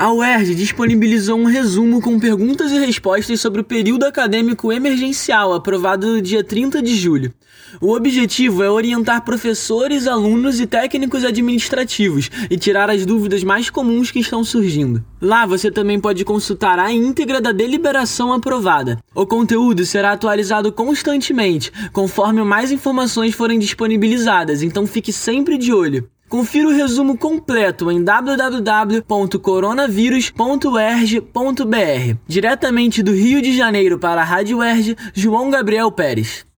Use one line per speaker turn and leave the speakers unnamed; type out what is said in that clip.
A UERJ disponibilizou um resumo com perguntas e respostas sobre o período acadêmico emergencial, aprovado no dia 30 de julho. O objetivo é orientar professores, alunos e técnicos administrativos e tirar as dúvidas mais comuns que estão surgindo. Lá você também pode consultar a íntegra da deliberação aprovada. O conteúdo será atualizado constantemente, conforme mais informações forem disponibilizadas, então fique sempre de olho. Confira o resumo completo em www.coronavírus.erg.br. Diretamente do Rio de Janeiro para a Rádio Erg, João Gabriel Pérez.